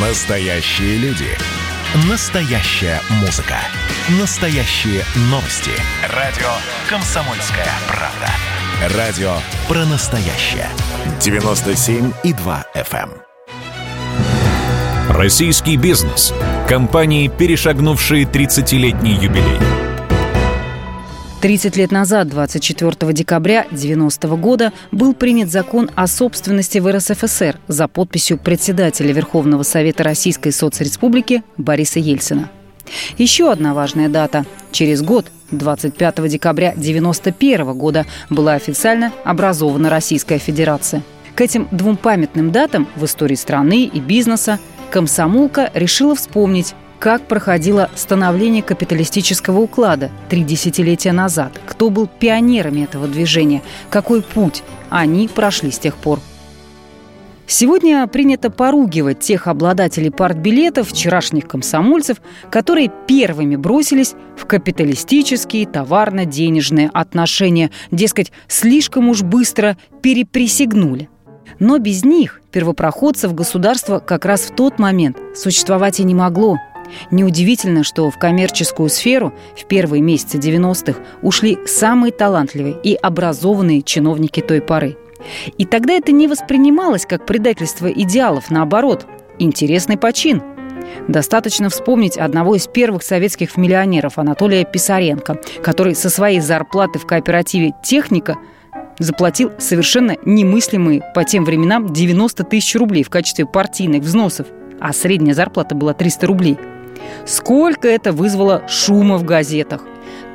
Настоящие люди. Настоящая музыка. Настоящие новости. Радио «Комсомольская правда». Радио про настоящее. 97,2 FM. эм. Российский бизнес. Компании, перешагнувшие 30-летний юбилей. 30 лет назад, 24 декабря 90 года, был принят закон о собственности в РСФСР за подписью председателя Верховного Совета Российской соцреспублики Бориса Ельцина. Еще одна важная дата. Через год, 25 декабря 91 года, была официально образована Российская Федерация. К этим двум памятным датам в истории страны и бизнеса комсомолка решила вспомнить, как проходило становление капиталистического уклада три десятилетия назад, кто был пионерами этого движения, какой путь они прошли с тех пор. Сегодня принято поругивать тех обладателей партбилетов, вчерашних комсомольцев, которые первыми бросились в капиталистические товарно-денежные отношения, дескать, слишком уж быстро переприсягнули. Но без них, первопроходцев, государство как раз в тот момент существовать и не могло – Неудивительно, что в коммерческую сферу в первые месяцы 90-х ушли самые талантливые и образованные чиновники той поры. И тогда это не воспринималось как предательство идеалов, наоборот, интересный почин. Достаточно вспомнить одного из первых советских миллионеров Анатолия Писаренко, который со своей зарплаты в кооперативе «Техника» заплатил совершенно немыслимые по тем временам 90 тысяч рублей в качестве партийных взносов, а средняя зарплата была 300 рублей – Сколько это вызвало шума в газетах.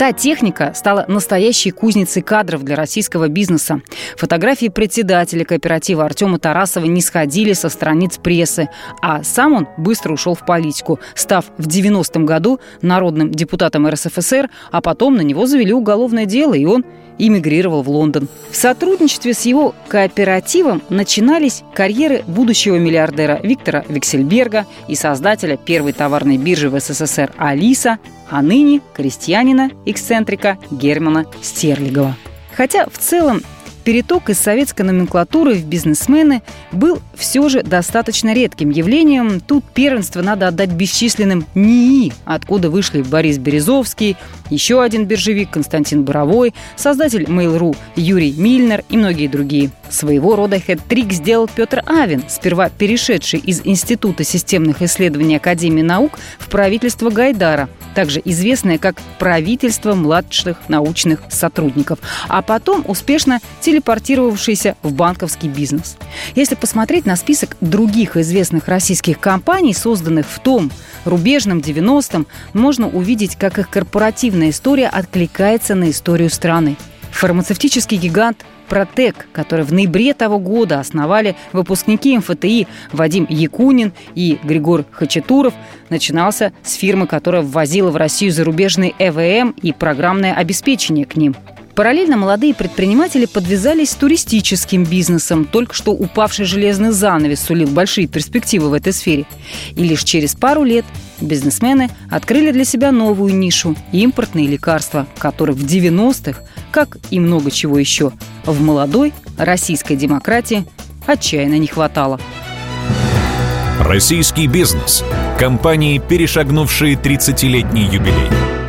Та техника стала настоящей кузницей кадров для российского бизнеса. Фотографии председателя кооператива Артема Тарасова не сходили со страниц прессы, а сам он быстро ушел в политику, став в 90-м году народным депутатом РСФСР, а потом на него завели уголовное дело, и он эмигрировал в Лондон. В сотрудничестве с его кооперативом начинались карьеры будущего миллиардера Виктора Виксельберга и создателя первой товарной биржи в СССР «Алиса», а ныне крестьянина, эксцентрика Германа Стерлигова. Хотя в целом переток из советской номенклатуры в бизнесмены был все же достаточно редким явлением. Тут первенство надо отдать бесчисленным НИИ, откуда вышли Борис Березовский, еще один биржевик Константин Боровой, создатель Mail.ru Юрий Мильнер и многие другие. Своего рода хэт-трик сделал Петр Авин, сперва перешедший из Института системных исследований Академии наук в правительство Гайдара, также известное как правительство младших научных сотрудников, а потом успешно телепортировавшийся в банковский бизнес. Если посмотреть на список других известных российских компаний, созданных в том рубежном 90-м, можно увидеть, как их корпоративная история откликается на историю страны. Фармацевтический гигант Протек, который в ноябре того года основали выпускники МФТИ Вадим Якунин и Григорий Хачатуров, начинался с фирмы, которая ввозила в Россию зарубежный ЭВМ и программное обеспечение к ним – Параллельно молодые предприниматели подвязались с туристическим бизнесом. Только что упавший железный занавес сулил большие перспективы в этой сфере. И лишь через пару лет бизнесмены открыли для себя новую нишу – импортные лекарства, которых в 90-х, как и много чего еще, в молодой российской демократии отчаянно не хватало. Российский бизнес. Компании, перешагнувшие 30-летний юбилей.